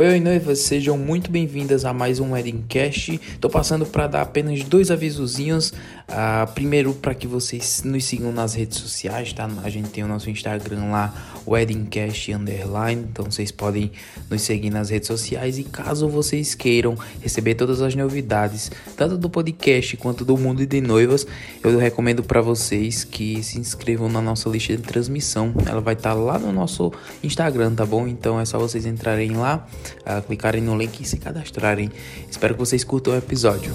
Oi, oi, noivas, sejam muito bem-vindas a mais um Wedding Cast. Tô passando para dar apenas dois avisozinhos. Uh, primeiro, para que vocês nos sigam nas redes sociais, tá? A gente tem o nosso Instagram lá, Weddingcast Underline. Então vocês podem nos seguir nas redes sociais. E caso vocês queiram receber todas as novidades, tanto do podcast quanto do mundo de noivas, eu recomendo para vocês que se inscrevam na nossa lista de transmissão. Ela vai estar tá lá no nosso Instagram, tá bom? Então é só vocês entrarem lá uh, clicarem no link e se cadastrarem. Espero que vocês curtam o episódio.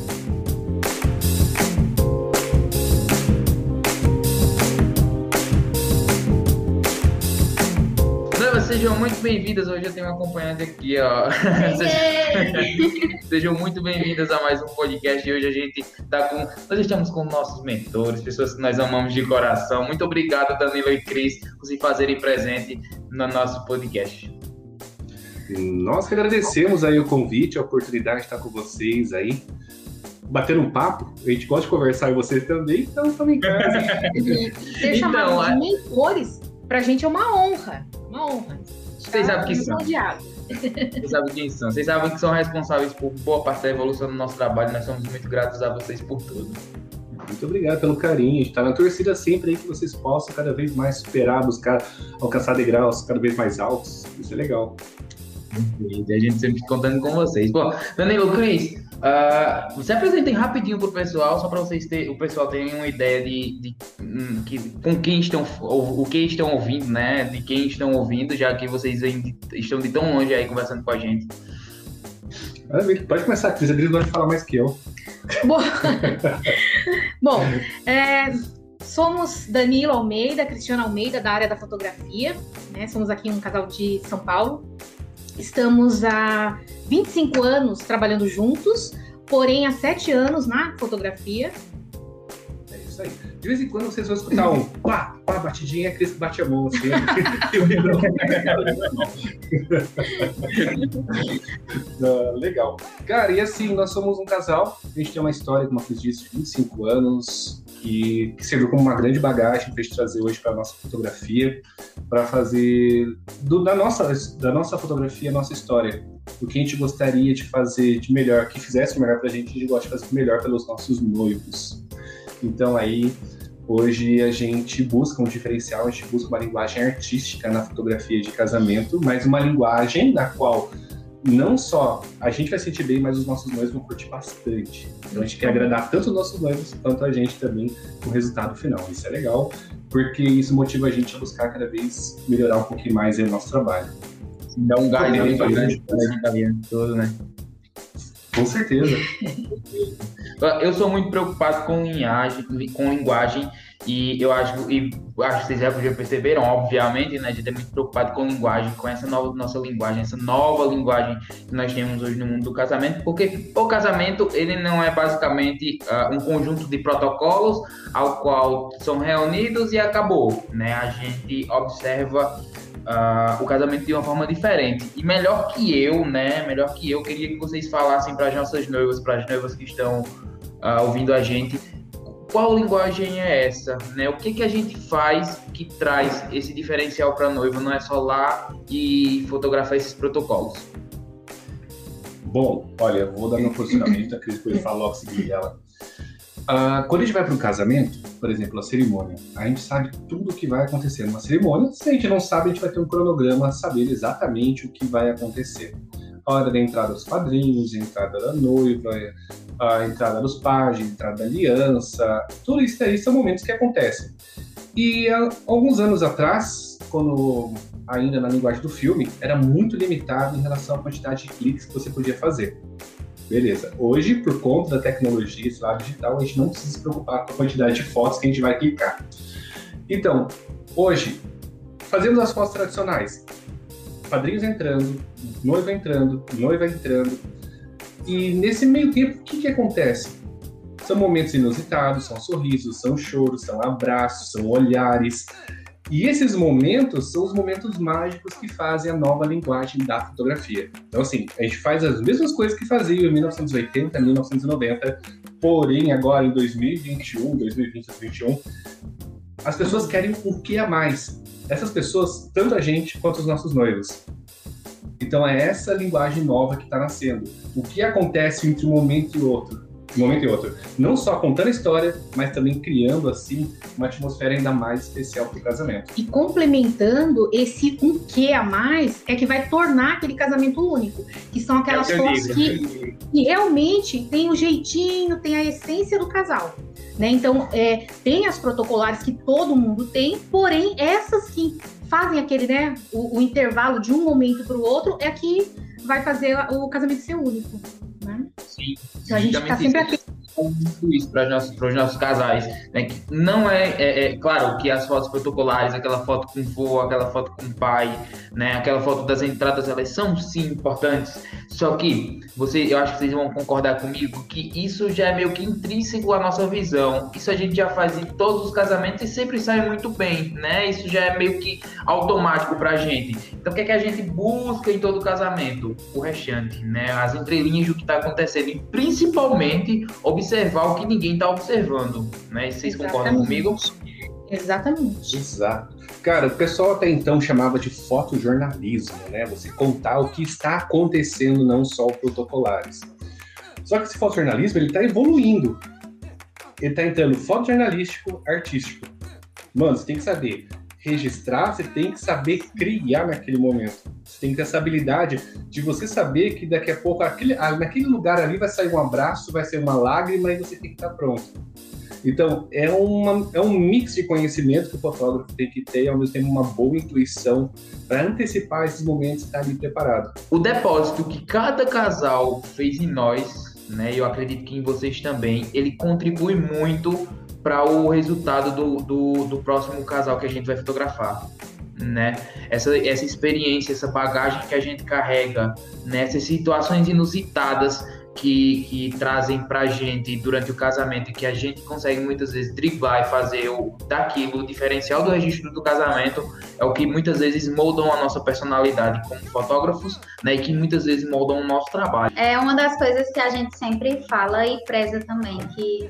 Sejam muito bem-vindas. Hoje eu tenho uma acompanhante aqui, ó. Sejam muito bem-vindas a mais um podcast. E hoje a gente tá com. Nós estamos com nossos mentores, pessoas que nós amamos de coração. Muito obrigado, Danilo e Cris, por se fazerem presente no nosso podcast. Nós que agradecemos aí o convite, a oportunidade de estar com vocês aí, batendo um papo. A gente gosta de conversar e vocês também, então estamos em casa. Ser chamado então, de mentores, pra gente é uma honra. Uma honra. Vocês sabem quem são. Vocês sabem quem são. Vocês sabem que são responsáveis por boa parte da evolução do nosso trabalho. Nós somos muito gratos a vocês por tudo. Muito obrigado pelo carinho. A gente tá na torcida sempre aí que vocês possam cada vez mais superar, buscar alcançar degraus cada vez mais altos. Isso é legal. E a gente sempre contando com vocês. Bom, Danilo Cris, uh, você apresentem rapidinho pro pessoal, só para vocês ter, o pessoal ter uma ideia de, de, hum, que, com quem estão, o, o, que estão ouvindo, né? De quem estão ouvindo, já que vocês estão de tão longe aí conversando com a gente. Pode começar, Cris. A Cris vai falar mais que eu. Bom, Bom é, somos Danilo Almeida, Cristiano Almeida, da área da fotografia. Né? Somos aqui um casal de São Paulo. Estamos há 25 anos trabalhando juntos, porém há 7 anos na fotografia. É isso aí. De vez em quando vocês vão escutar um pá, pá, batidinha, a Cris bate a mão assim. uh, legal. Cara, e assim, nós somos um casal, a gente tem uma história, como a Cris disse, de 25 anos, que, que serviu como uma grande bagagem para a gente trazer hoje para a nossa fotografia, para fazer do, da, nossa, da nossa fotografia a nossa história. O que a gente gostaria de fazer de melhor, que fizesse melhor para a gente, a gente gosta de fazer melhor pelos nossos noivos. Então aí, hoje a gente busca um diferencial, a gente busca uma linguagem artística na fotografia de casamento, mas uma linguagem na qual não só a gente vai sentir bem, mas os nossos noivos vão curtir bastante. Então a gente quer agradar tanto os nossos noivos quanto a gente também com o resultado final. Isso é legal, porque isso motiva a gente a buscar cada vez melhorar um pouquinho mais o nosso trabalho. Dá um gás aí pra gente todo, né? Com certeza. Eu sou muito preocupado com linguagem, com linguagem e eu acho, e acho que vocês já, perceberam, obviamente, né? A gente é muito preocupado com linguagem, com essa nova nossa linguagem, essa nova linguagem que nós temos hoje no mundo do casamento, porque o casamento ele não é basicamente uh, um conjunto de protocolos ao qual são reunidos e acabou, né? A gente observa uh, o casamento de uma forma diferente. E melhor que eu, né? Melhor que eu, queria que vocês falassem para as nossas noivas, para as noivas que estão uh, ouvindo a gente qual linguagem é essa, né? O que que a gente faz que traz esse diferencial para a noiva? Não é só lá e fotografar esses protocolos. Bom, olha, eu vou dar meu posicionamento, a Cris depois fala logo seguir ela. Uh, quando a gente vai para um casamento, por exemplo, a cerimônia, a gente sabe tudo o que vai acontecer numa cerimônia. Se a gente não sabe, a gente vai ter um cronograma, saber exatamente o que vai acontecer. A hora da entrada dos padrinhos, a entrada da noiva, a entrada dos pais, a entrada da aliança, tudo isso aí são momentos que acontecem. E alguns anos atrás, quando ainda na linguagem do filme, era muito limitado em relação à quantidade de cliques que você podia fazer. Beleza. Hoje, por conta da tecnologia esse lado digital, a gente não precisa se preocupar com a quantidade de fotos que a gente vai clicar. Então, hoje, fazemos as fotos tradicionais. Padrinhos entrando, noiva entrando, noiva entrando, e nesse meio tempo, o que, que acontece? São momentos inusitados, são sorrisos, são choros, são abraços, são olhares. E esses momentos são os momentos mágicos que fazem a nova linguagem da fotografia. Então, assim, a gente faz as mesmas coisas que fazia em 1980, 1990, porém, agora em 2021, 2020, 2021, as pessoas querem o que a mais. Essas pessoas, tanto a gente quanto os nossos noivos. Então é essa linguagem nova que está nascendo. O que acontece entre um momento e outro? Um momento e outro. Não só contando a história, mas também criando assim uma atmosfera ainda mais especial para o casamento. E complementando esse um que a mais é que vai tornar aquele casamento único, que são aquelas É fotos digo. que, que realmente tem o jeitinho, tem a essência do casal. Né? Então, é, tem as protocolares que todo mundo tem, porém, essas que fazem aquele, né, o, o intervalo de um momento para o outro é que vai fazer o casamento ser único. Então a gente está sempre isso. Isso para os nossos, nossos casais, né? Que não é, é, é claro que as fotos protocolares, aquela foto com o vô, aquela foto com o pai, né? Aquela foto das entradas, elas são sim importantes. Só que você, eu acho que vocês vão concordar comigo que isso já é meio que intrínseco à nossa visão. Isso a gente já faz em todos os casamentos e sempre sai muito bem, né? Isso já é meio que automático pra gente. Então o que é que a gente busca em todo casamento? O restante, né? As entrelinhas do que está acontecendo e principalmente observar o que ninguém está observando, né? Vocês concordam Exatamente. comigo? Exatamente. Exato. Cara, o pessoal até então chamava de fotojornalismo, né? Você contar o que está acontecendo, não só o protocolares. Só que esse fotojornalismo, ele tá evoluindo. Ele tá entrando fotojornalístico, artístico. Mano, você tem que saber registrar, você tem que saber criar naquele momento. Você tem que ter essa habilidade de você saber que daqui a pouco, aquele, ah, naquele lugar ali vai sair um abraço, vai ser uma lágrima e você tem que estar pronto. Então, é, uma, é um mix de conhecimento que o fotógrafo tem que ter e, ao mesmo tempo, uma boa intuição para antecipar esses momentos e estar ali preparado. O depósito que cada casal fez em nós, né? Eu acredito que em vocês também, ele contribui muito para o resultado do, do, do próximo casal que a gente vai fotografar. Né? Essa, essa experiência, essa bagagem que a gente carrega, né? essas situações inusitadas que, que trazem pra gente durante o casamento que a gente consegue muitas vezes driblar e fazer o, daquilo, o diferencial do registro do casamento é o que muitas vezes moldam a nossa personalidade como fotógrafos, né, e que muitas vezes moldam o nosso trabalho. É uma das coisas que a gente sempre fala e preza também, que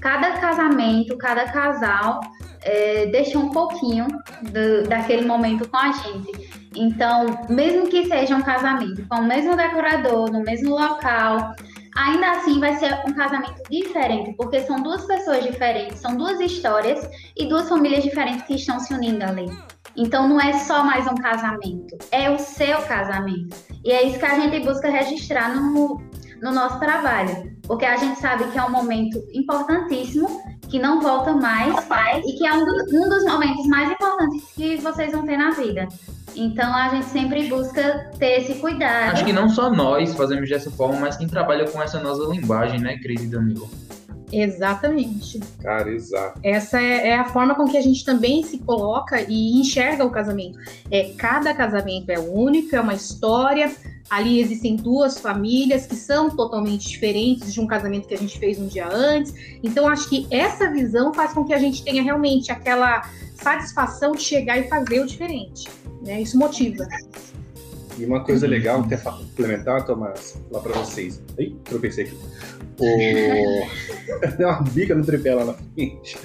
cada casamento, cada casal é, deixa um pouquinho do- daquele momento com a gente. Então, mesmo que seja um casamento com o mesmo decorador, no mesmo local, ainda assim vai ser um casamento diferente, porque são duas pessoas diferentes, são duas histórias e duas famílias diferentes que estão se unindo ali. Então não é só mais um casamento, é o seu casamento. E é isso que a gente busca registrar no, no nosso trabalho, porque a gente sabe que é um momento importantíssimo, que não volta mais, e que é um, do- um dos momentos mais importantes que vocês vão ter na vida. Então a gente sempre busca ter esse cuidado. Acho que não só nós fazemos dessa forma, mas quem trabalha com essa nossa linguagem, né, Cris e Danilo? Exatamente. Cara, exato. Essa é, é a forma com que a gente também se coloca e enxerga o casamento. É, cada casamento é único, é uma história. Ali existem duas famílias que são totalmente diferentes de um casamento que a gente fez um dia antes. Então, acho que essa visão faz com que a gente tenha realmente aquela satisfação de chegar e fazer o diferente. Né? Isso motiva. E uma coisa legal, até complementar, Tomás, lá para vocês. Ih, tropecei aqui. O... Deu uma bica no tripé lá na frente.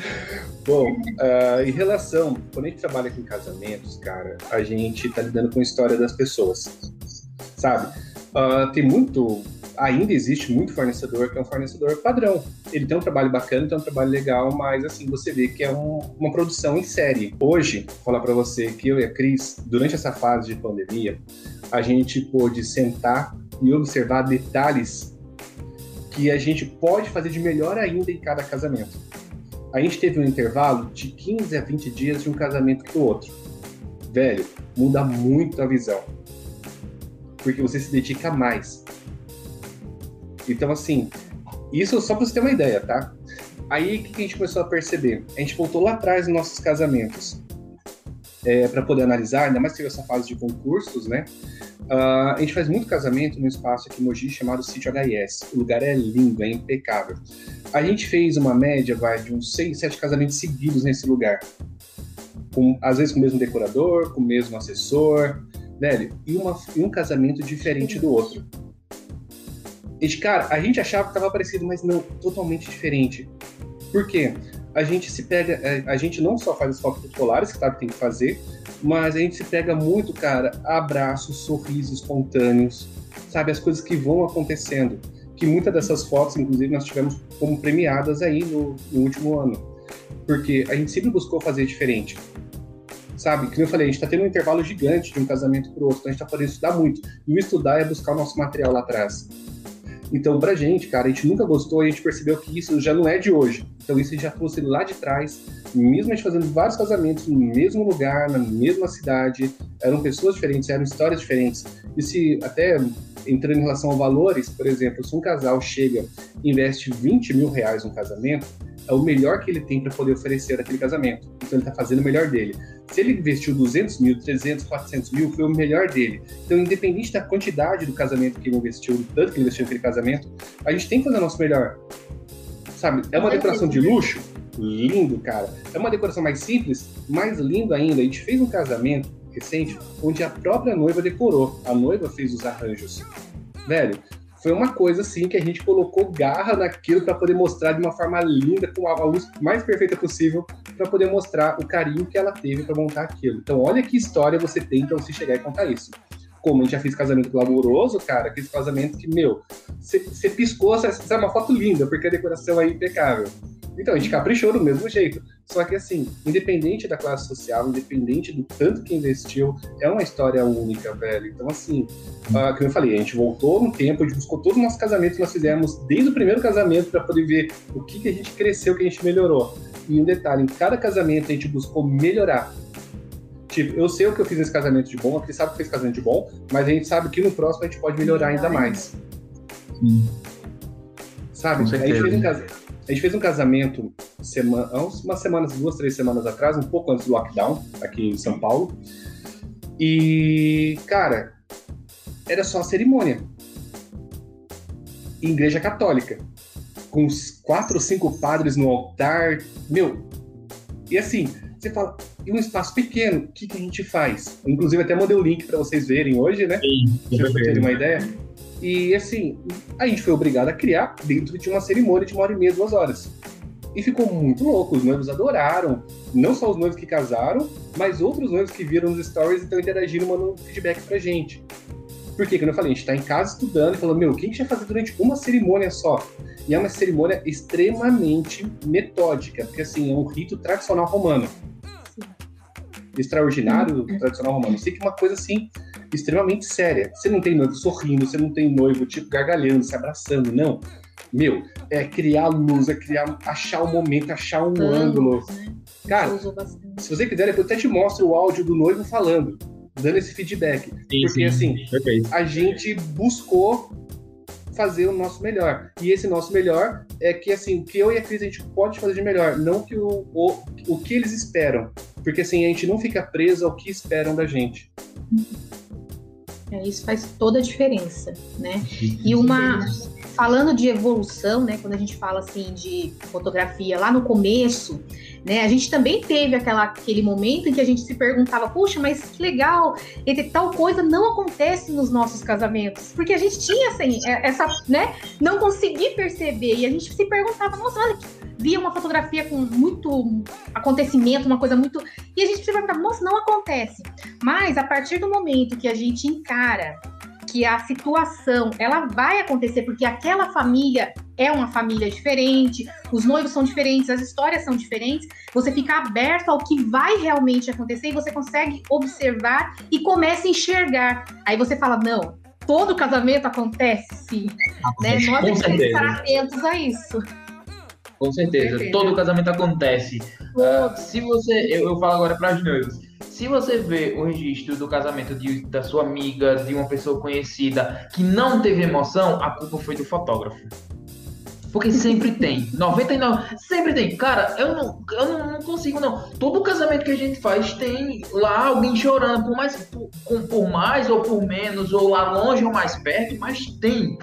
Bom, ah, em relação, quando a gente trabalha com casamentos, cara, a gente tá lidando com a história das pessoas, sabe? Ah, tem muito, ainda existe muito fornecedor que é um fornecedor padrão. Ele tem um trabalho bacana, tem um trabalho legal, mas assim, você vê que é um- uma produção em série. Hoje, vou falar para você que eu e a Cris, durante essa fase de pandemia, a gente pôde sentar e observar detalhes que a gente pode fazer de melhor ainda em cada casamento. A gente teve um intervalo de 15 a 20 dias de um casamento pro outro. Velho, muda muito a visão. Porque você se dedica mais. Então, assim, isso só pra você ter uma ideia, tá? Aí, o que a gente começou a perceber? A gente voltou lá atrás nos nossos casamentos é, para poder analisar, ainda mais teve essa fase de concursos, né? Ah, a gente faz muito casamento num espaço aqui em Mogi chamado Sítio HS. O lugar é lindo, é impecável. A gente fez uma média, vai, de uns 6, 7 casamentos seguidos nesse lugar. Com, às vezes com o mesmo decorador, com o mesmo assessor, velho, e, uma, e um casamento diferente do outro. E, cara, a gente achava que estava parecido, mas não, totalmente diferente. Por quê? A gente se pega, é, a gente não só faz as fotos protocolares, que sabe tem que fazer, mas a gente se pega muito, cara, abraços, sorrisos espontâneos, sabe? As coisas que vão acontecendo. Que muitas dessas fotos, inclusive, nós tivemos como premiadas aí no, no último ano. Porque a gente sempre buscou fazer diferente sabe? Como eu falei, a gente está tendo um intervalo gigante de um casamento para o outro, então a gente está podendo estudar muito. E o estudar é buscar o nosso material lá atrás. Então, pra gente, cara, a gente nunca gostou e a gente percebeu que isso já não é de hoje. Então, isso já trouxe lá de trás, mesmo a gente fazendo vários casamentos no mesmo lugar, na mesma cidade, eram pessoas diferentes, eram histórias diferentes. E se, até entrando em relação a valores, por exemplo, se um casal chega e investe 20 mil reais no casamento, é o melhor que ele tem para poder oferecer aquele casamento. Então, ele está fazendo o melhor dele. Se ele investiu 200 mil, 300, 400 mil, foi o melhor dele. Então, independente da quantidade do casamento que ele investiu, do tanto que ele investiu naquele casamento, a gente tem que fazer o nosso melhor. Sabe? É uma decoração de luxo? Lindo, cara. É uma decoração mais simples, mais lindo ainda. A gente fez um casamento recente onde a própria noiva decorou. A noiva fez os arranjos. Velho, foi uma coisa assim que a gente colocou garra naquilo para poder mostrar de uma forma linda, com a luz mais perfeita possível, para poder mostrar o carinho que ela teve para montar aquilo. Então, olha que história você tem para você chegar e contar isso. Como a gente já fez casamento glamouroso, cara, aqueles casamentos que, meu, você piscou, é uma foto linda, porque a decoração é impecável. Então, a gente caprichou do mesmo jeito. Só que, assim, independente da classe social, independente do tanto que investiu, é uma história única, velho. Então, assim, uh, como eu falei, a gente voltou no tempo, a gente buscou todos os nossos casamentos que nós fizemos desde o primeiro casamento para poder ver o que, que a gente cresceu, o que a gente melhorou. E um detalhe, em cada casamento a gente buscou melhorar. Tipo, eu sei o que eu fiz nesse casamento de bom, a Cris sabe que fez casamento de bom, mas a gente sabe que no próximo a gente pode melhorar ainda mais. Sim. Sabe? A gente fez um casamento a gente fez um casamento semana, umas semanas, duas, três semanas atrás, um pouco antes do lockdown, aqui em São Paulo. E, cara, era só a cerimônia. Igreja católica. Com uns quatro ou cinco padres no altar. Meu, e assim, você fala, e um espaço pequeno, o que, que a gente faz? Inclusive, até mandei o link para vocês verem hoje, né? Sim, pra terem uma ideia. E assim, a gente foi obrigado a criar dentro de uma cerimônia de uma hora e meia, duas horas. E ficou muito louco, os noivos adoraram. Não só os noivos que casaram, mas outros noivos que viram os stories e estão interagindo, mandando feedback pra gente. Porque, como eu falei, a gente tá em casa estudando e falando, meu, o que a gente vai fazer durante uma cerimônia só? E é uma cerimônia extremamente metódica, porque assim, é um rito tradicional romano. Extraordinário, tradicional romano. Sei que é uma coisa assim, extremamente séria. Você não tem noivo sorrindo, você não tem noivo, tipo, gargalhando, se abraçando, não. Meu, é criar luz, é criar, achar o um momento, achar um ângulo. Né? Cara, se você quiser, depois eu até te mostro o áudio do noivo falando, dando esse feedback. Sim, Porque, sim, assim, a gente buscou fazer o nosso melhor. E esse nosso melhor é que, assim, o que eu e a Cris a gente pode fazer de melhor, não que o, o, o que eles esperam. Porque, assim, a gente não fica preso ao que esperam da gente. É, isso faz toda a diferença, né? E uma falando de evolução, né? Quando a gente fala assim de fotografia lá no começo, né? A gente também teve aquela, aquele momento em que a gente se perguntava, puxa, mas que legal, e tal coisa não acontece nos nossos casamentos, porque a gente tinha assim, é, essa, né? Não consegui perceber e a gente se perguntava, nossa, olha que via uma fotografia com muito acontecimento, uma coisa muito. E a gente se pergunta, moça, não acontece. Mas a partir do momento que a gente encara que a situação ela vai acontecer porque aquela família é uma família diferente, os noivos são diferentes, as histórias são diferentes, você fica aberto ao que vai realmente acontecer e você consegue observar e começa a enxergar. Aí você fala, não, todo casamento acontece sim. Né? Nós temos que estar atentos a isso. Com certeza. certeza. Todo casamento acontece. Uh, se você. Eu, eu falo agora para as noivas. Se você vê o registro do casamento de, da sua amiga, de uma pessoa conhecida, que não teve emoção, a culpa foi do fotógrafo. Porque sempre tem. 99. Sempre tem. Cara, eu não, eu não, não, consigo, não. Todo casamento que a gente faz tem lá alguém chorando, por mais, por, por mais ou por menos, ou lá longe ou mais perto, mas tem.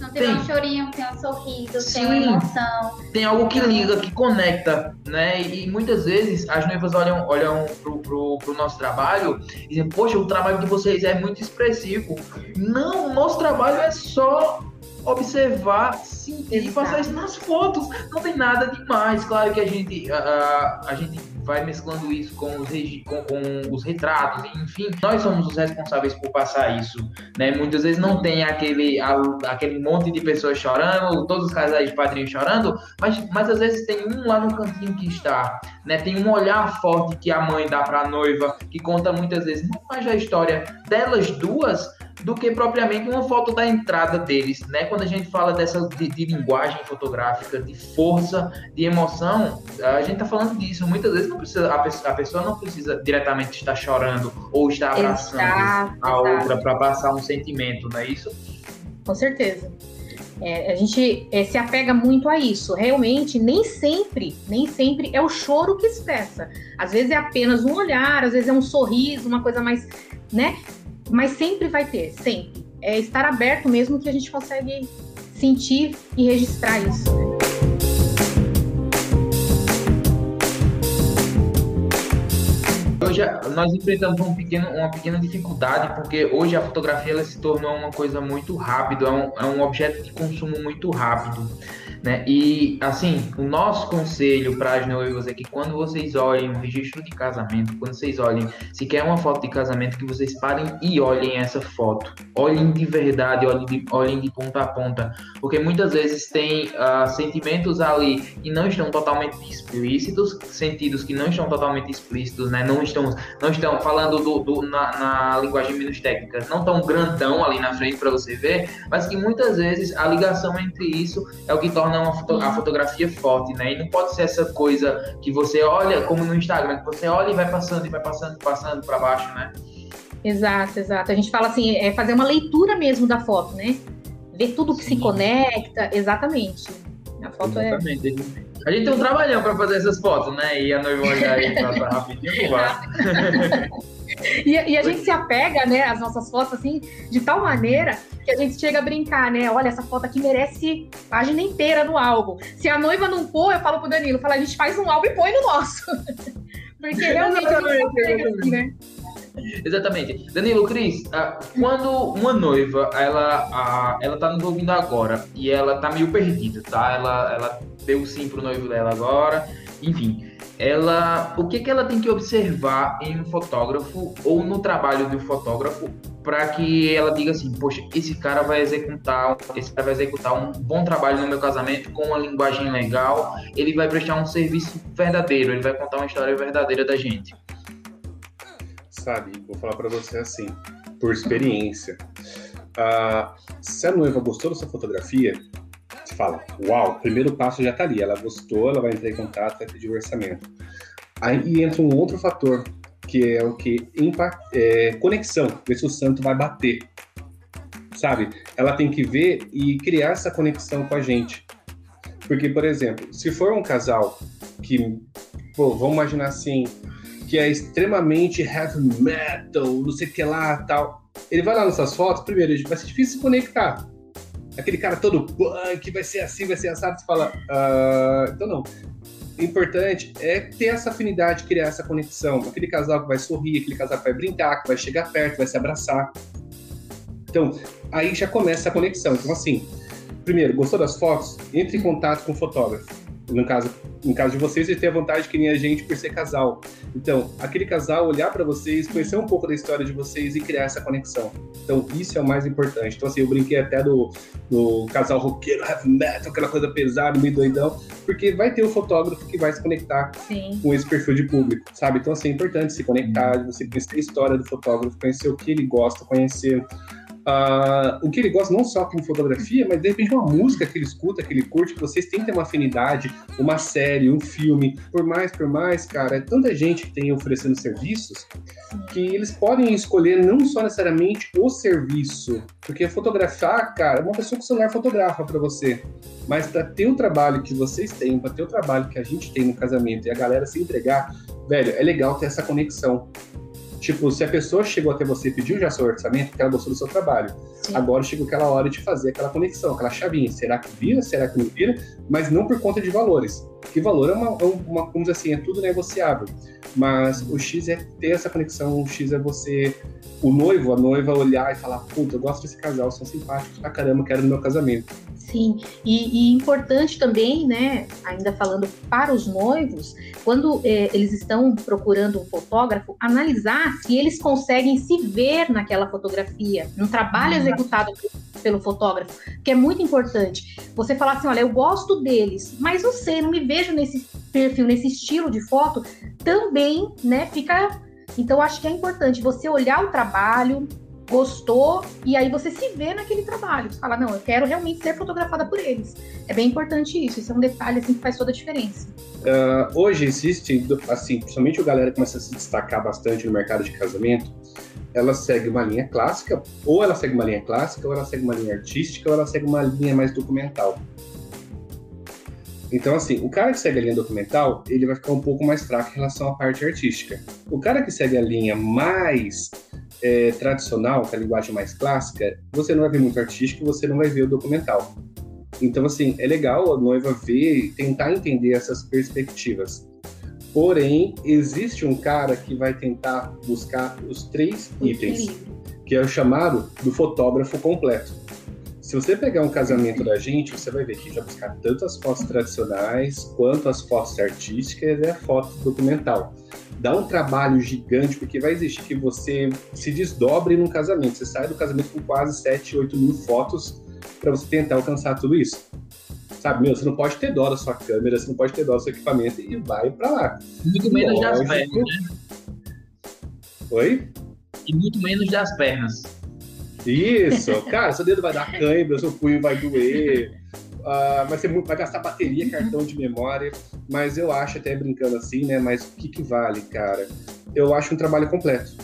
Não tem, tem um chorinho, tem um sorriso, Sim. tem uma emoção. Tem algo que liga, que conecta, né? E muitas vezes as noivas olham, olham pro, pro, pro nosso trabalho e dizem, poxa, o trabalho de vocês é muito expressivo. Não, o nosso trabalho é só observar, sentir e passar isso nas fotos. Não tem nada demais. Claro que a gente, a, a gente vai mesclando isso com os, com, com, os retratos, enfim, nós somos os responsáveis por passar isso, né? Muitas vezes não tem aquele, a, aquele monte de pessoas chorando, todos os casais de padrinhos chorando, mas, mas às vezes tem um lá no cantinho que está, né? Tem um olhar forte que a mãe dá para a noiva, que conta muitas vezes não mais a história delas duas, do que propriamente uma foto da entrada deles, né? Quando a gente fala dessa de, de, linguagem fotográfica, de força, de emoção, a gente tá falando disso. Muitas vezes não precisa, a, pessoa, a pessoa não precisa diretamente estar chorando ou estar abraçando exato, a outra para passar um sentimento, não é isso? Com certeza. É, a gente é, se apega muito a isso. Realmente, nem sempre, nem sempre é o choro que expressa. Às vezes é apenas um olhar, às vezes é um sorriso, uma coisa mais, né? Mas sempre vai ter, sempre. É estar aberto mesmo que a gente consegue sentir e registrar isso. Hoje nós enfrentamos um pequeno, uma pequena dificuldade, porque hoje a fotografia ela se tornou uma coisa muito rápida, é um, é um objeto de consumo muito rápido. Né? E assim, o nosso conselho para as noivas é que quando vocês olhem o registro de casamento, quando vocês olhem se quer uma foto de casamento, que vocês parem e olhem essa foto. Olhem de verdade, olhem de, olhem de ponta a ponta. Porque muitas vezes tem uh, sentimentos ali que não estão totalmente explícitos, sentidos que não estão totalmente explícitos, né? Não estão, não estão falando do, do na, na, linguagem menos técnica, não tão grandão ali na frente para você ver, mas que muitas vezes a ligação entre isso é o que torna torna foto, a fotografia forte, né? E não pode ser essa coisa que você olha, como no Instagram, que você olha e vai passando, e vai passando, passando para baixo, né? Exato, exato. A gente fala assim, é fazer uma leitura mesmo da foto, né? Ver tudo que Sim. se conecta, exatamente. A foto é exatamente. é. A gente tem um trabalhão para fazer essas fotos, né? E a noiva olhar aí rapidinho, não vai. E, e, a gente se apega, né, às nossas fotos, assim, de tal maneira que a gente chega a brincar, né? Olha, essa foto aqui merece página inteira no álbum. Se a noiva não pôr, eu falo pro Danilo, fala, a gente faz um álbum e põe no nosso. Porque realmente se apega, assim, né? Exatamente. Danilo, Cris, ah, quando uma noiva, ela, ela tá nos ouvindo agora e ela tá meio perdida, tá? Ela, ela deu sim pro noivo dela agora, enfim ela, o que, que ela tem que observar em um fotógrafo ou no trabalho do fotógrafo para que ela diga assim, poxa, esse cara vai executar, esse cara vai executar um bom trabalho no meu casamento com uma linguagem legal, ele vai prestar um serviço verdadeiro, ele vai contar uma história verdadeira da gente. Sabe, vou falar para você assim, por experiência. Uh, se a noiva gostou da sua fotografia, você fala, uau, o primeiro passo já está ali. Ela gostou, ela vai entrar em contato, vai pedir orçamento. Aí entra um outro fator, que é o que? É, conexão, ver se o santo vai bater. Sabe? Ela tem que ver e criar essa conexão com a gente. Porque, por exemplo, se for um casal que, pô, vamos imaginar assim, que é extremamente heavy metal, não sei o que lá, tal. Ele vai lá nessas fotos, primeiro, vai ser difícil se conectar aquele cara todo punk, vai ser assim, vai ser assado, você fala, uh, então não. O importante é ter essa afinidade, criar essa conexão. Aquele casal que vai sorrir, aquele casal que vai brincar, que vai chegar perto, vai se abraçar. Então, aí já começa a conexão. Então, assim, primeiro, gostou das fotos? Entre em contato com o fotógrafo no caso, no caso de vocês, ele tem a vontade que nem a gente por ser casal. Então, aquele casal olhar para vocês, conhecer um pouco da história de vocês e criar essa conexão. Então, isso é o mais importante. Então, assim, eu brinquei até do, do casal roqueiro, heavy metal, aquela coisa pesada, meio doidão, porque vai ter o um fotógrafo que vai se conectar Sim. com esse perfil de público, sabe? Então, assim, é importante se conectar, você conhecer a história do fotógrafo, conhecer o que ele gosta, conhecer Uh, o que ele gosta não só com fotografia, mas de repente uma música que ele escuta, que ele curte, que vocês têm que ter uma afinidade, uma série, um filme. Por mais, por mais, cara, é tanta gente que tem oferecendo serviços que eles podem escolher não só necessariamente o serviço, porque fotografar, cara, uma pessoa com celular fotografa para você, mas para ter o trabalho que vocês têm, para ter o trabalho que a gente tem no casamento e a galera se entregar, velho, é legal ter essa conexão. Tipo, se a pessoa chegou até você e pediu já seu orçamento, porque ela gostou do seu trabalho. Sim. Agora chegou aquela hora de fazer aquela conexão, aquela chavinha. Será que vira? Será que não vira? Mas não por conta de valores. Que valor é uma, é uma como dizer assim, é tudo negociável. Mas o X é ter essa conexão, o X é você, o noivo, a noiva olhar e falar, puta, eu gosto desse casal, são simpáticos pra caramba, quero no meu casamento. Sim, e, e, importante também, né, ainda falando para os noivos, quando é, eles estão procurando um fotógrafo, analisar se eles conseguem se ver naquela fotografia, no trabalho uhum. executado pelo fotógrafo, que é muito importante. Você falar assim, olha, eu gosto deles, mas não sei, não me vejo nesse perfil, nesse estilo de foto, também, né, fica... Então, acho que é importante você olhar o trabalho, gostou, e aí você se vê naquele trabalho. Você fala, não, eu quero realmente ser fotografada por eles. É bem importante isso, isso é um detalhe assim, que faz toda a diferença. Uh, hoje existe, assim, principalmente a galera começa a se destacar bastante no mercado de casamento, ela segue uma linha clássica, ou ela segue uma linha clássica, ou ela segue uma linha artística, ou ela segue uma linha mais documental. Então, assim, o cara que segue a linha documental, ele vai ficar um pouco mais fraco em relação à parte artística. O cara que segue a linha mais é, tradicional, que é a linguagem mais clássica, você não vai ver muito artístico, você não vai ver o documental. Então, assim, é legal a noiva ver e tentar entender essas perspectivas. Porém, existe um cara que vai tentar buscar os três itens, que é o chamado do fotógrafo completo. Se você pegar um casamento da gente, você vai ver que a gente vai buscar tanto as fotos tradicionais quanto as fotos artísticas e a foto documental dá um trabalho gigante, porque vai existir que você se desdobre num casamento. Você sai do casamento com quase 7, 8 mil fotos para você tentar alcançar tudo isso. Sabe, meu, você não pode ter dó da sua câmera, você não pode ter dó do seu equipamento e vai para lá. Muito menos Lógico. das pernas, né? Oi? E muito menos das pernas. Isso, cara, seu dedo vai dar cãibra, seu punho vai doer, uh, vai, ser muito, vai gastar bateria, cartão de memória, mas eu acho, até brincando assim, né? Mas o que, que vale, cara? Eu acho um trabalho completo.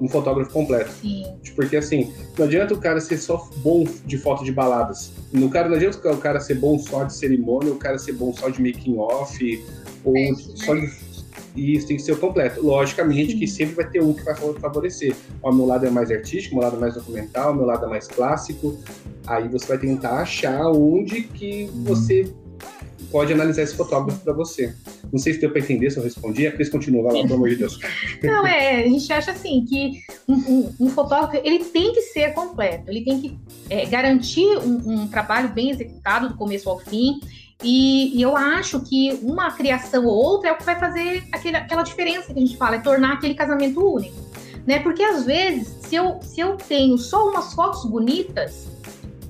Um fotógrafo completo. Sim. Porque assim, não adianta o cara ser só bom de foto de baladas. No cara, não adianta o cara ser bom só de cerimônia, o cara ser bom só de making off, ou é, só de e isso tem que ser o completo. Logicamente Sim. que sempre vai ter um que vai favorecer. O meu lado é mais artístico, o meu lado é mais documental, o meu lado é mais clássico. Aí você vai tentar achar onde que você pode analisar esse fotógrafo para você. Não sei se deu para entender, se eu respondi. A Cris continua, lá, pelo amor de Deus. Não, é, a gente acha assim que um, um, um fotógrafo ele tem que ser completo, ele tem que é, garantir um, um trabalho bem executado do começo ao fim e, e, eu acho que uma criação ou outra é o que vai fazer aquele, aquela diferença que a gente fala, é tornar aquele casamento único. Né? Porque às vezes, se eu, se eu tenho só umas fotos bonitas,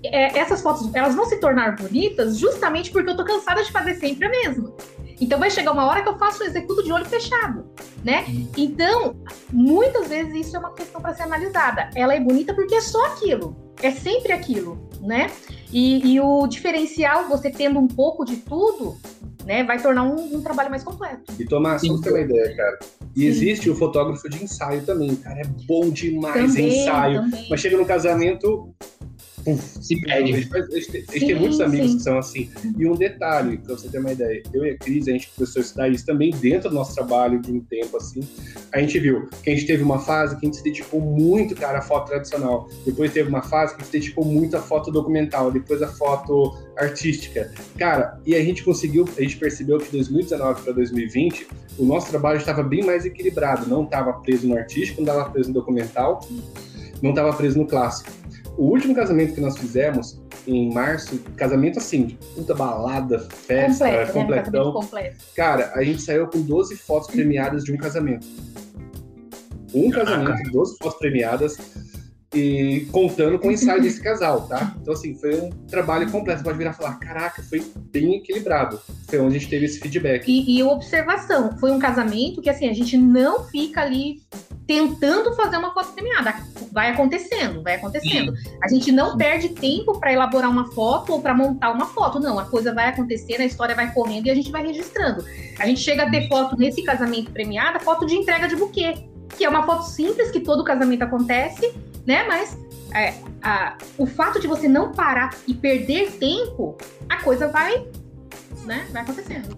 é, essas fotos elas vão se tornar bonitas justamente porque eu tô cansada de fazer sempre a mesma. Então vai chegar uma hora que eu faço o executo de olho fechado, né? Então, muitas vezes isso é uma questão para ser analisada. Ela é bonita porque é só aquilo, é sempre aquilo, né? E, e, o diferencial, você tendo um pouco de tudo, né, vai tornar um, um trabalho mais completo. E Tomás, só você uma ideia, cara. E Sim. existe o fotógrafo de ensaio também, cara. É bom demais também, ensaio. Também. Mas chega no casamento, se perde. A gente, a gente tem muitos amigos sim. que são assim. E um detalhe, pra você ter uma ideia, eu e a Cris, a gente começou a estudar isso também dentro do nosso trabalho de um tempo assim. A gente viu que a gente teve uma fase que a gente se dedicou muito, cara, à foto tradicional. Depois teve uma fase que a gente se dedicou muito à foto documental, depois a foto artística. Cara, e a gente conseguiu, a gente percebeu que de 2019 para 2020, o nosso trabalho estava bem mais equilibrado. Não estava preso no artístico, não estava preso no documental, não estava preso no clássico. O último casamento que nós fizemos, em março, casamento assim, de puta balada, festa, Completo, né? completão. Completo. Cara, a gente saiu com 12 fotos premiadas de um casamento. Um casamento, 12 fotos premiadas e contando com o ensaio desse casal, tá? Então, assim, foi um trabalho completo. Você pode virar e falar: caraca, foi bem equilibrado. Foi onde a gente teve esse feedback. E, e observação: foi um casamento que, assim, a gente não fica ali tentando fazer uma foto premiada. Vai acontecendo, vai acontecendo. A gente não perde tempo para elaborar uma foto ou para montar uma foto. Não, a coisa vai acontecendo, a história vai correndo e a gente vai registrando. A gente chega a ter foto nesse casamento premiado, foto de entrega de buquê, que é uma foto simples que todo casamento acontece, né? Mas é, a, o fato de você não parar e perder tempo, a coisa vai, né? Vai acontecendo.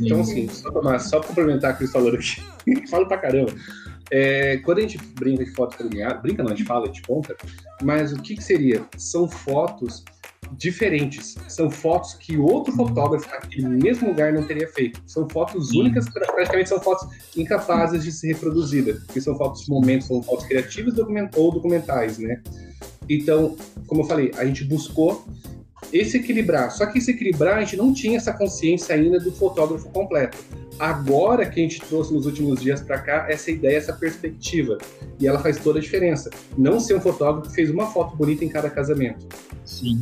Então, assim, só, só complementar o que eles falaram aqui. Falo pra caramba. É, quando a gente brinca de foto premiada, brinca não, a gente fala, a gente conta, mas o que, que seria? São fotos diferentes. São fotos que outro fotógrafo naquele mesmo lugar não teria feito. São fotos únicas, praticamente são fotos incapazes de ser reproduzidas, porque são fotos de momentos, são fotos criativas ou documentais, né? Então, como eu falei, a gente buscou esse equilibrar. Só que esse equilibrar, a gente não tinha essa consciência ainda do fotógrafo completo. Agora que a gente trouxe nos últimos dias para cá essa ideia, essa perspectiva. E ela faz toda a diferença. Não ser um fotógrafo que fez uma foto bonita em cada casamento. Sim.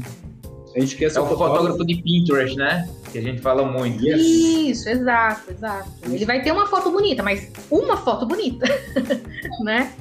A gente quer ser É o fotógrafo de Pinterest, né? Que a gente fala muito. Isso, exato, exato. Ele vai ter uma foto bonita, mas uma foto bonita, né?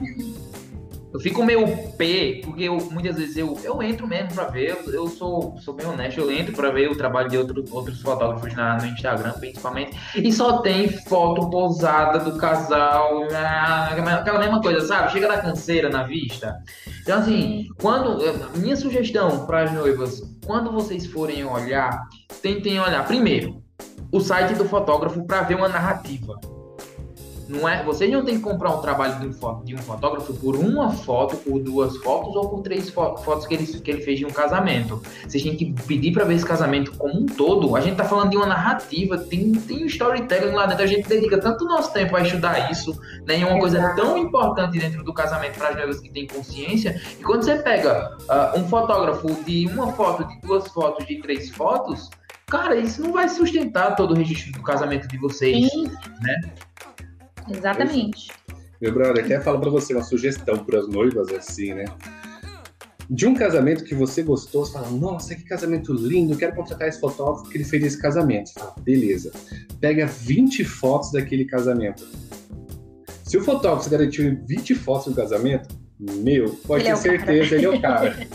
Eu fico meio P, porque eu, muitas vezes eu, eu entro mesmo pra ver, eu, eu sou, sou bem honesto, eu entro pra ver o trabalho de outro, outros fotógrafos na, no Instagram, principalmente, e só tem foto posada do casal, ah, aquela mesma coisa, sabe? Chega da canseira na vista. Então, assim, quando. Minha sugestão para as noivas, quando vocês forem olhar, tentem olhar primeiro o site do fotógrafo para ver uma narrativa. Não é, vocês não tem que comprar um trabalho de um, de um fotógrafo por uma foto, por duas fotos ou por três fo- fotos que ele, que ele fez de um casamento. Vocês têm que pedir para ver esse casamento como um todo. A gente tá falando de uma narrativa, tem, tem um storytelling lá dentro. A gente dedica tanto nosso tempo a estudar isso, né? E é uma coisa tão importante dentro do casamento para as noivas que têm consciência. E quando você pega ah, um fotógrafo de uma foto, de duas fotos, de três fotos, cara, isso não vai sustentar todo o registro do casamento de vocês. Sim. né? Exatamente. Meu brother, quer falar pra você uma sugestão para as noivas assim, né? De um casamento que você gostou, você fala, nossa, que casamento lindo, quero contratar esse fotógrafo que ele fez esse casamento. Você fala, beleza. Pega 20 fotos daquele casamento. Se o fotógrafo garantiu 20 fotos do casamento, meu, pode Ele é ter cara. certeza, ele é o cara.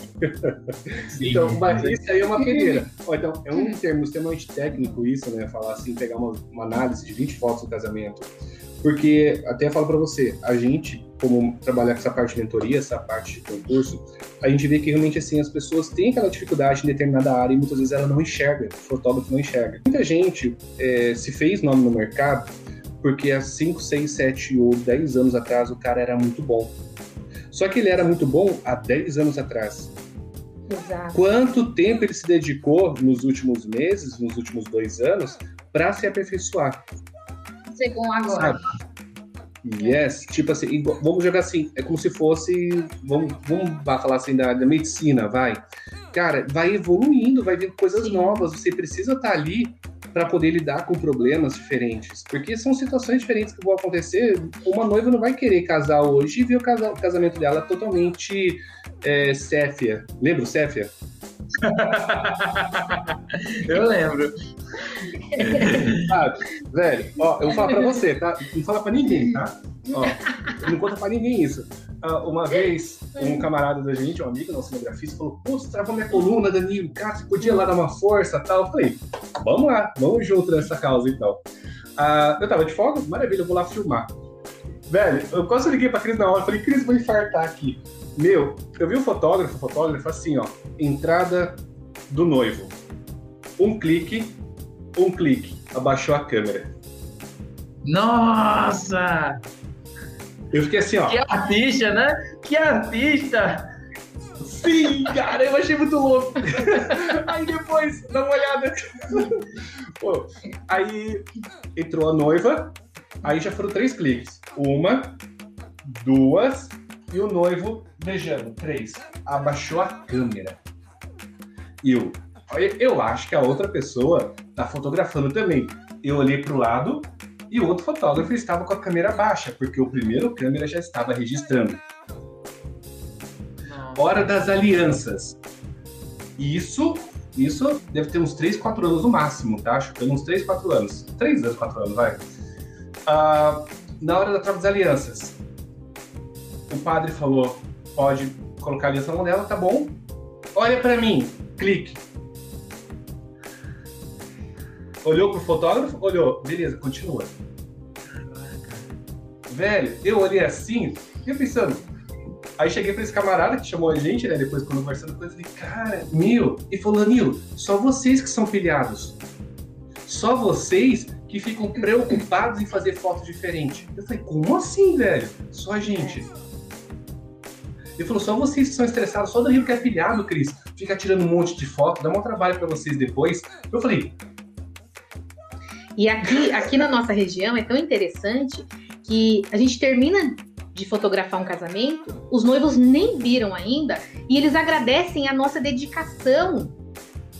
Então, Sim. mas isso aí é uma peneira. Então, é um termo extremamente técnico isso, né? Falar assim, pegar uma, uma análise de 20 fotos do casamento. Porque, até falo pra você, a gente, como trabalhar com essa parte de mentoria, essa parte de concurso, a gente vê que realmente, assim, as pessoas têm aquela dificuldade em determinada área e muitas vezes ela não enxerga, o fotógrafo não enxerga. Muita gente é, se fez nome no mercado porque há 5, 6, 7 ou 10 anos atrás o cara era muito bom. Só que ele era muito bom há 10 anos atrás. Exato. Quanto tempo ele se dedicou nos últimos meses, nos últimos dois anos, para se aperfeiçoar? Chegou agora. Sabe? Yes, tipo assim, vamos jogar assim, é como se fosse, vamos, vamos falar assim da, da medicina, vai. Cara, vai evoluindo, vai vindo coisas Sim. novas, você precisa estar ali para poder lidar com problemas diferentes, porque são situações diferentes que vão acontecer. Uma noiva não vai querer casar hoje e ver o, casa- o casamento dela totalmente é, Céfia. Lembra o Céfia? Eu lembro. Sabe? Velho, ó, eu vou falar pra você, tá? Não fala pra ninguém, tá? Ó, não conta pra ninguém isso. Ah, uma vez, um camarada da gente, um amigo, nosso cinegrafista, falou: você travou minha coluna, Danilo, cara, você podia lá dar uma força e tal. Eu falei: Vamos lá, vamos junto nessa causa então. Ah, eu tava de folga, maravilha, eu vou lá filmar. Velho, eu quase liguei pra Cris na hora, falei: Cris, vou infartar aqui. Meu, eu vi o fotógrafo, o fotógrafo assim, ó, entrada do noivo. Um clique, um clique, abaixou a câmera. Nossa! Eu fiquei assim, ó. Que artista, né? Que artista! Sim, cara, eu achei muito louco. aí depois, dá uma olhada. Pô, aí entrou a noiva, aí já foram três cliques. Uma, duas, e o noivo beijando. Três. Abaixou a câmera. E eu, eu acho que a outra pessoa tá fotografando também. Eu olhei pro lado e o outro fotógrafo estava com a câmera baixa, porque o primeiro câmera já estava registrando. Hora das alianças. Isso, isso deve ter uns 3, 4 anos no máximo, tá? Chutando uns 3, 4 anos. 3 anos, 4 anos, vai. Ah, na hora da troca das alianças, o padre falou: pode colocar a mão dela, tá bom. Olha pra mim, clique. Olhou pro fotógrafo? Olhou. Beleza, continua. Velho, eu olhei assim, e pensando, Aí cheguei pra esse camarada que chamou a gente, né? Depois, quando conversando com ele, eu falei, cara, meu. E falou, Nil, só vocês que são pilhados. Só vocês que ficam preocupados em fazer foto diferente. Eu falei, como assim, velho? Só a gente. Ele falou, só vocês que são estressados, só o Danilo que é pilhado, Cris, fica tirando um monte de foto, dá um trabalho para vocês depois. Eu falei. E aqui, aqui na nossa região é tão interessante que a gente termina de fotografar um casamento, os noivos nem viram ainda e eles agradecem a nossa dedicação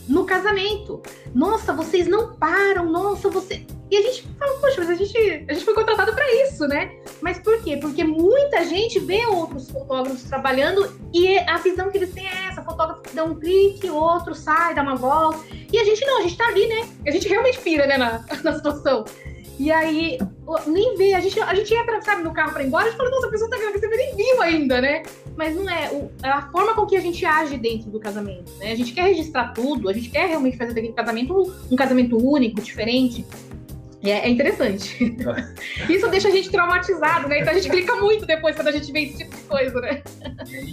no casamento. Nossa, vocês não param, nossa, você. E a gente fala, poxa, mas a gente, a gente foi contratado para isso, né? Mas por quê? Porque muita gente vê outros fotógrafos trabalhando e a visão que eles têm é essa: fotógrafo dá um clique, outro sai, dá uma volta. E a gente não, a gente tá ali, né? A gente realmente pira, né, na, na situação. E aí, nem vê, a gente, a gente entra, sabe, no carro pra ir embora, a gente fala, nossa, a pessoa tá gravando, você nem viu ainda, né? Mas não é, o, é a forma com que a gente age dentro do casamento, né? A gente quer registrar tudo, a gente quer realmente fazer daquele casamento um casamento único, diferente. É, é interessante. Isso deixa a gente traumatizado, né? Então a gente clica muito depois quando a gente vê esse tipo de coisa, né?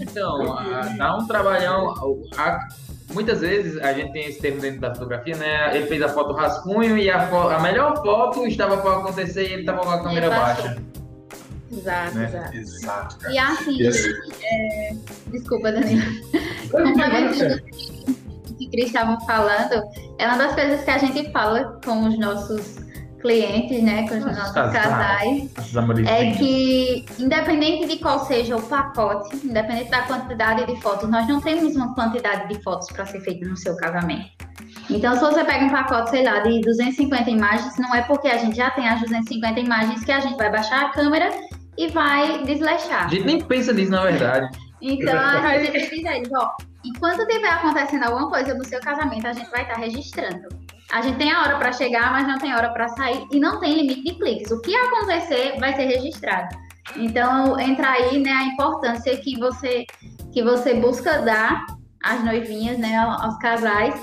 Então, dá um trabalhão. A, muitas vezes a gente tem esse termo dentro da fotografia, né? Ele fez a foto rascunho e a, a melhor foto estava para acontecer e ele estava com a câmera baixa. Exato, Né? exato. Exato, cara. E assim, é, desculpa, Danilo. Que Cris estavam falando, é uma das coisas que a gente fala com os nossos clientes, né, com os Nossos casais. casais, Esses é que independente de qual seja o pacote, independente da quantidade de fotos, nós não temos uma quantidade de fotos para ser feita no seu casamento. Então, se você pega um pacote, sei lá, de 250 imagens, não é porque a gente já tem as 250 imagens que a gente vai baixar a câmera e vai desleixar. A gente nem pensa nisso, na verdade. Então, a gente diz a eles, ó, enquanto tiver acontecendo alguma coisa no seu casamento, a gente vai estar registrando. A gente tem a hora para chegar, mas não tem hora para sair e não tem limite de cliques. O que acontecer vai ser registrado. Então, entra aí, né, a importância que você que você busca dar às noivinhas, né, aos casais,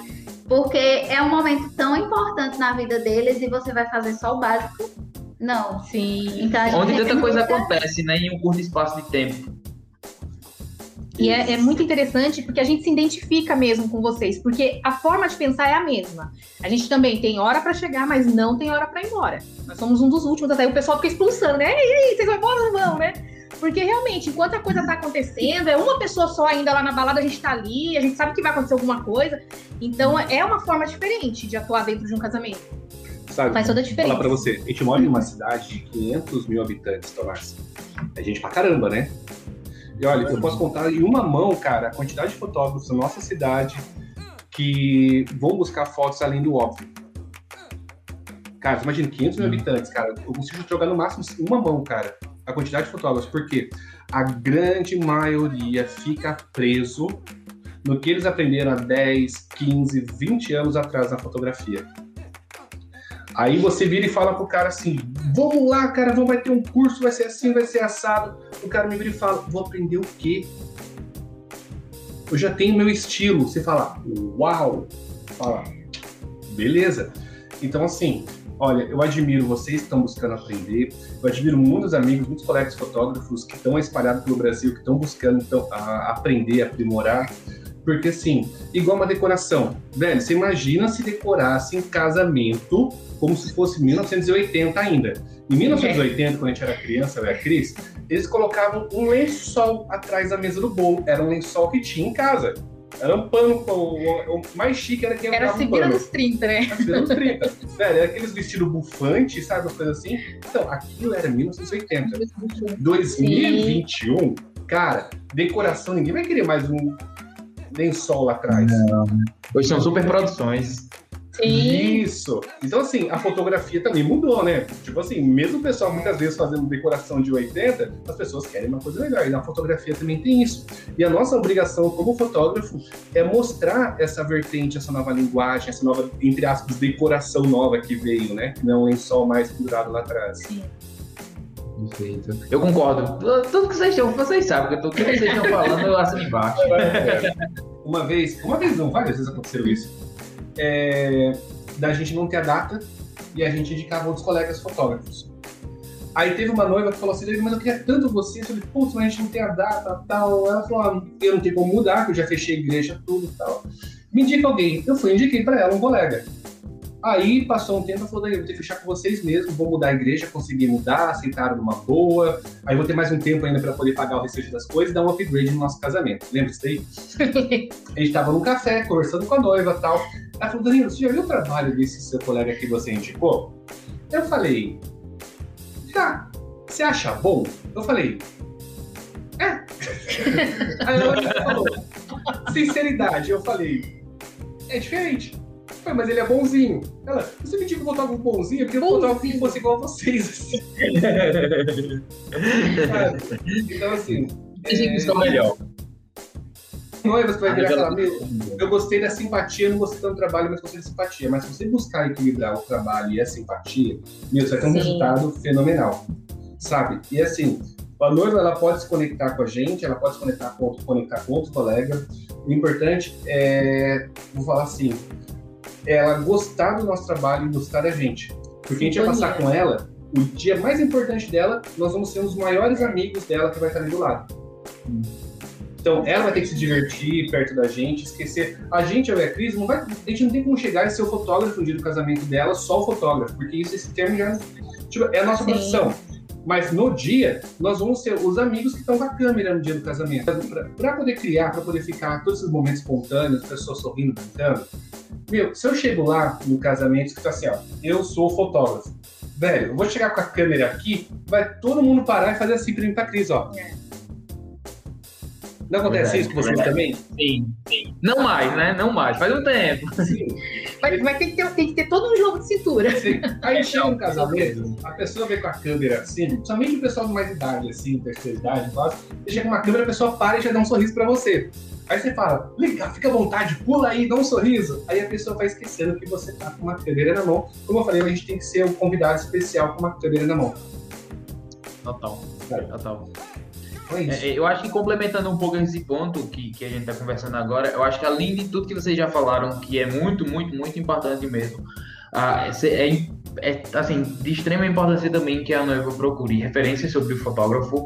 porque é um momento tão importante na vida deles e você vai fazer só o básico? Não. Sim. Então, Onde tanta coisa muita- acontece, né? Em um curto espaço de tempo. E é, é muito interessante porque a gente se identifica mesmo com vocês, porque a forma de pensar é a mesma. A gente também tem hora pra chegar, mas não tem hora pra ir embora. Nós somos um dos últimos, até o pessoal fica expulsando, né? E aí, vocês vão embora ou não vão, né? Porque realmente, enquanto a coisa tá acontecendo, é uma pessoa só ainda lá na balada, a gente tá ali, a gente sabe que vai acontecer alguma coisa. Então é uma forma diferente de atuar dentro de um casamento. Sabe? Faz toda a Vou diferença. falar pra você, a gente mora em uma cidade de 500 mil habitantes, Tomás. É gente pra caramba, né? E olha, eu posso contar em uma mão, cara, a quantidade de fotógrafos da nossa cidade que vão buscar fotos além do óbvio. Cara, imagina, 500 mil Hum. habitantes, cara. Eu consigo jogar no máximo uma mão, cara, a quantidade de fotógrafos. Porque a grande maioria fica preso no que eles aprenderam há 10, 15, 20 anos atrás na fotografia. Aí você vira e fala pro cara assim: vamos lá, cara, vamos, vai ter um curso, vai ser assim, vai ser assado. O cara me vira e fala: vou aprender o quê? Eu já tenho meu estilo. Você fala: uau! Fala, beleza. Então, assim, olha, eu admiro vocês que estão buscando aprender. Eu admiro muitos amigos, muitos colegas fotógrafos que estão espalhados pelo Brasil, que estão buscando então, a- aprender, aprimorar. Porque, assim, igual uma decoração. Velho, você imagina se decorasse em casamento como se fosse 1980 ainda. Em 1980, quando a gente era criança, e a Cris, eles colocavam um lençol atrás da mesa do bolo. Era um lençol que tinha em casa. Era um pano, o, o mais chique era quem Era um vira pano. dos 30, né? Nas anos 30. Velho, era aqueles vestidos bufantes, sabe? Uma coisa assim. Então, aquilo era 1980. 2021, cara, decoração, ninguém vai querer mais um lençol lá atrás. Hoje são super produções. Sim. Isso! Então, assim, a fotografia também mudou, né? Tipo assim, mesmo o pessoal muitas vezes fazendo decoração de 80, as pessoas querem uma coisa melhor. E na fotografia também tem isso. E a nossa obrigação como fotógrafo é mostrar essa vertente, essa nova linguagem, essa nova, entre aspas, decoração nova que veio, né? Que não é um lençol mais pendurado lá atrás. Perfeito. Eu concordo. Tudo que vocês estão, vocês sabem tudo que vocês estão falando, eu assino embaixo. Uma vez, uma vez não, várias vezes aconteceu isso. É, da gente não ter a data e a gente indicava outros colegas fotógrafos. Aí teve uma noiva que falou assim, mas eu queria tanto você. Eu falei, putz, mas a gente não tem a data tal. Ela falou, ah, eu não tenho como mudar, que eu já fechei a igreja, tudo e tal. Me indica alguém. Eu fui, indiquei pra ela um colega. Aí passou um tempo, falou, Daniel, vou ter que fechar com vocês mesmo, vou mudar a igreja, consegui mudar, aceitaram numa boa, aí vou ter mais um tempo ainda para poder pagar o restante das coisas e dar um upgrade no nosso casamento. Lembra disso daí? a gente tava num café, conversando com a noiva e tal. Ela falou, Danilo, você já viu o trabalho desse seu colega que você indicou? Eu falei, tá, você acha bom? Eu falei, é. Aí ela falou, sinceridade, eu falei, é diferente. Falei, mas ele é bonzinho. Ela, você me disse que eu botava um bonzinho, porque eu botava que fosse igual a vocês, assim. então, assim. Que são melhor. Noiva, você vai virar aquela Eu gostei da simpatia, não gostei tanto do trabalho, mas gostei da simpatia. Mas se você buscar equilibrar o trabalho e a simpatia, meu, você vai ter um Sim. resultado fenomenal. Sabe? E assim, a noiva ela pode se conectar com a gente, ela pode se conectar com, conectar com outro colega. O importante é, vou falar assim, ela gostar do nosso trabalho e gostar da gente. Porque a gente vai passar com ela o dia mais importante dela, nós vamos ser os maiores amigos dela que vai estar ali do lado. Então, ela vai ter que se divertir perto da gente, esquecer. A gente, eu e a Cris, não vai, a gente não tem como chegar e ser o fotógrafo no dia do casamento dela, só o fotógrafo, porque isso, esse termo já tipo, é a nossa Sim. profissão. Mas no dia, nós vamos ser os amigos que estão com a câmera no dia do casamento. Para poder criar, para poder ficar todos esses momentos espontâneos, pessoas sorrindo, brincando. Meu, se eu chego lá no casamento, fica assim, ó, eu sou fotógrafo. Velho, eu vou chegar com a câmera aqui, vai todo mundo parar e fazer assim pra mim pra Cris, ó. É. Não acontece isso com vocês também? Sim, sim. Não mais, né? Não mais. Faz um tempo. Sim. Vai, vai ter, que ter, tem que ter todo um jogo de cintura. Sim. Aí chega um casamento, a pessoa vem com a câmera assim, somente o pessoal de mais idade, assim, terceira idade, quase, você chega com uma câmera, a pessoa para e já dá um sorriso pra você. Aí você fala, liga, fica à vontade, pula aí, dá um sorriso. Aí a pessoa vai esquecendo que você tá com uma câmera na mão. Como eu falei, a gente tem que ser um convidado especial com uma câmera na mão. Total. Total. É, é, eu acho que complementando um pouco esse ponto que, que a gente está conversando agora, eu acho que além de tudo que vocês já falaram, que é muito, muito, muito importante mesmo, ah, é, é, assim, de extrema importância também que a noiva procure referências sobre o fotógrafo,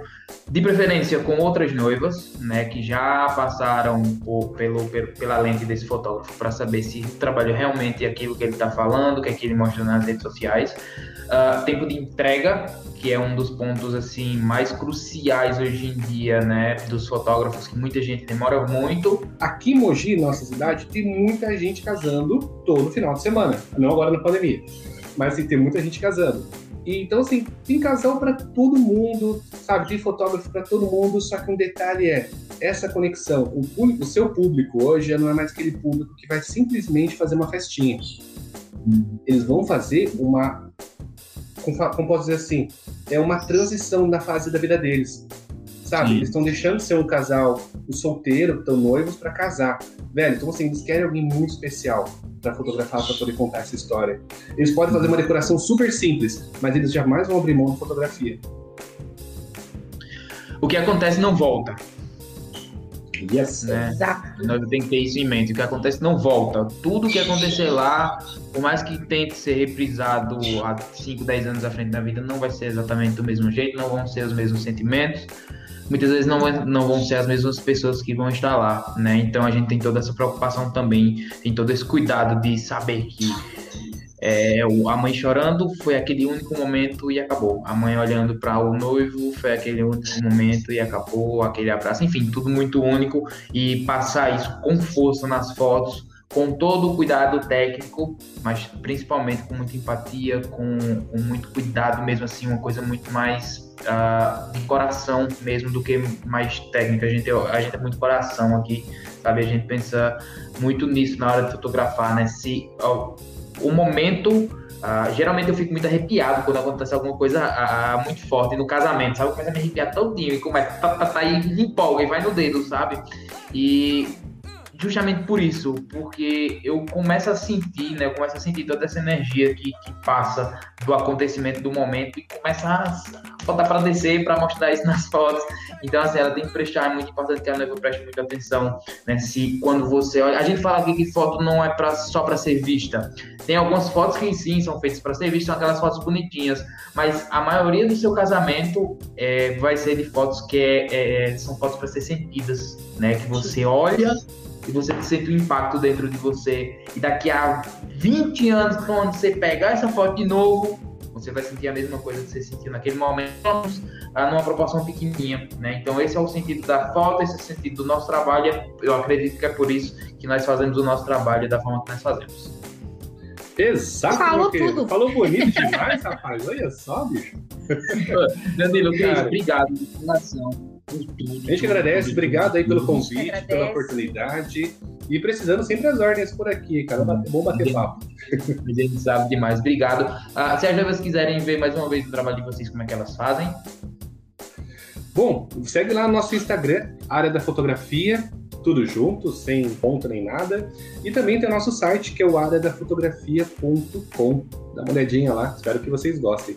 de preferência com outras noivas, né, que já passaram por, pelo, pela lente desse fotógrafo para saber se o trabalho realmente é aquilo que ele está falando, que é que ele mostra nas redes sociais. Uh, tempo de entrega, que é um dos pontos assim mais cruciais hoje em dia, né, dos fotógrafos que muita gente demora muito. Aqui em Mogi, nossa cidade, tem muita gente casando todo final de semana, não agora na pandemia, mas assim, tem muita gente casando. E, então assim, tem casal para todo mundo, sabe? Tem fotógrafo para todo mundo, só que um detalhe é essa conexão. O, público, o seu público hoje já não é mais aquele público que vai simplesmente fazer uma festinha. Eles vão fazer uma como, posso dizer assim, é uma transição na fase da vida deles. Sabe? Sim. Eles estão deixando de ser um casal, o solteiro, estão noivos para casar. Velho, então assim, eles querem alguém muito especial para fotografar, para poder contar essa história. Eles podem fazer uma decoração super simples, mas eles jamais vão abrir mão da fotografia. O que acontece não volta. Yes. Né? Exato. Nós temos que ter isso em mente. O que acontece não volta. Tudo que acontecer lá, por mais que tente ser reprisado há 5, 10 anos à frente da vida, não vai ser exatamente do mesmo jeito, não vão ser os mesmos sentimentos. Muitas vezes não, não vão ser as mesmas pessoas que vão estar lá, né? Então a gente tem toda essa preocupação também, tem todo esse cuidado de saber que é, a mãe chorando foi aquele único momento e acabou. A mãe olhando para o noivo foi aquele único momento e acabou. Aquele abraço, enfim, tudo muito único. E passar isso com força nas fotos, com todo o cuidado técnico, mas principalmente com muita empatia, com, com muito cuidado mesmo assim, uma coisa muito mais uh, de coração mesmo do que mais técnica. A gente, a gente é muito coração aqui, sabe? A gente pensa muito nisso na hora de fotografar, né? Se, o momento. Uh, geralmente eu fico muito arrepiado quando acontece alguma coisa uh, muito forte no casamento, sabe? Começa a me arrepiar todinho e começa tá, tá, e empolga e vai no dedo, sabe? E justamente por isso, porque eu começo a sentir, né? Eu começo a sentir toda essa energia que, que passa do acontecimento do momento e começa a botar para descer para mostrar isso nas fotos. Então, assim, ela tem que prestar, é muito importante que a noiva preste muita atenção, né? Se quando você olha. A gente fala aqui que foto não é pra, só para ser vista. Tem algumas fotos que sim são feitas para ser vistas, são aquelas fotos bonitinhas, mas a maioria do seu casamento é, vai ser de fotos que é, é, são fotos para ser sentidas, né? Que você olha e você sente o impacto dentro de você. E daqui a 20 anos, quando você pegar essa foto de novo, você vai sentir a mesma coisa que você sentiu naquele momento, numa proporção pequenininha, né? Então esse é o sentido da foto, esse é o sentido do nosso trabalho. Eu acredito que é por isso que nós fazemos o nosso trabalho da forma que nós fazemos. Exato. Falou tudo. Falou bonito demais, rapaz. Olha só, bicho. Danilo, Cara, obrigado coração. A gente agradece, obrigado aí pelo convite, pela oportunidade. E precisando sempre as ordens por aqui, cara. É bom bater papo. A gente sabe demais. Obrigado. Uh, se as noivas quiserem ver mais uma vez o trabalho de vocês, como é que elas fazem? Bom, segue lá no nosso Instagram, área da fotografia, tudo junto, sem ponto nem nada. E também tem o nosso site, que é o areadafotografia.com. Dá uma olhadinha lá, espero que vocês gostem.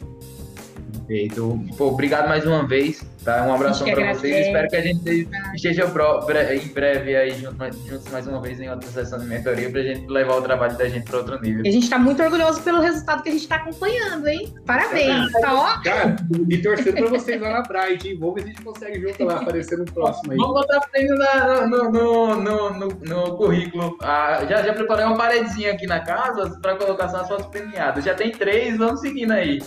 Perfeito. Pô, obrigado mais uma vez. Tá? Um abração para vocês. Espero que a gente esteja em breve aí juntos mais uma vez em outra sessão de mentoria para a gente levar o trabalho da gente para outro nível. E a gente está muito orgulhoso pelo resultado que a gente está acompanhando, hein? Parabéns, tá ó. Cara, e torcendo para vocês lá na Bright, hein? Vamos ver se a gente consegue junto lá, aparecer no próximo aí. Vamos botar prêmio no, no, no, no, no currículo. Ah, já, já preparei uma paredezinha aqui na casa para colocar só as fotos premiadas. Já tem três, vamos seguindo aí.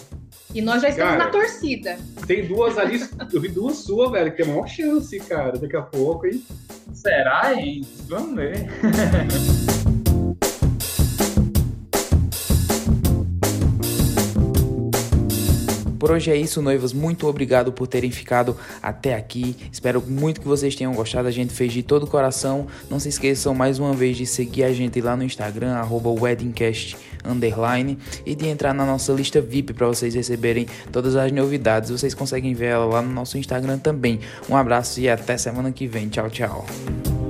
E nós já estamos cara, na torcida. Tem duas ali, eu vi duas suas, velho, que tem maior chance, cara, daqui a pouco, hein? Será, hein? Vamos ver. Por hoje é isso, noivas. Muito obrigado por terem ficado até aqui. Espero muito que vocês tenham gostado. A gente fez de todo o coração. Não se esqueçam mais uma vez de seguir a gente lá no Instagram, weddingcast underline e de entrar na nossa lista VIP para vocês receberem todas as novidades. Vocês conseguem ver ela lá no nosso Instagram também. Um abraço e até semana que vem. Tchau, tchau.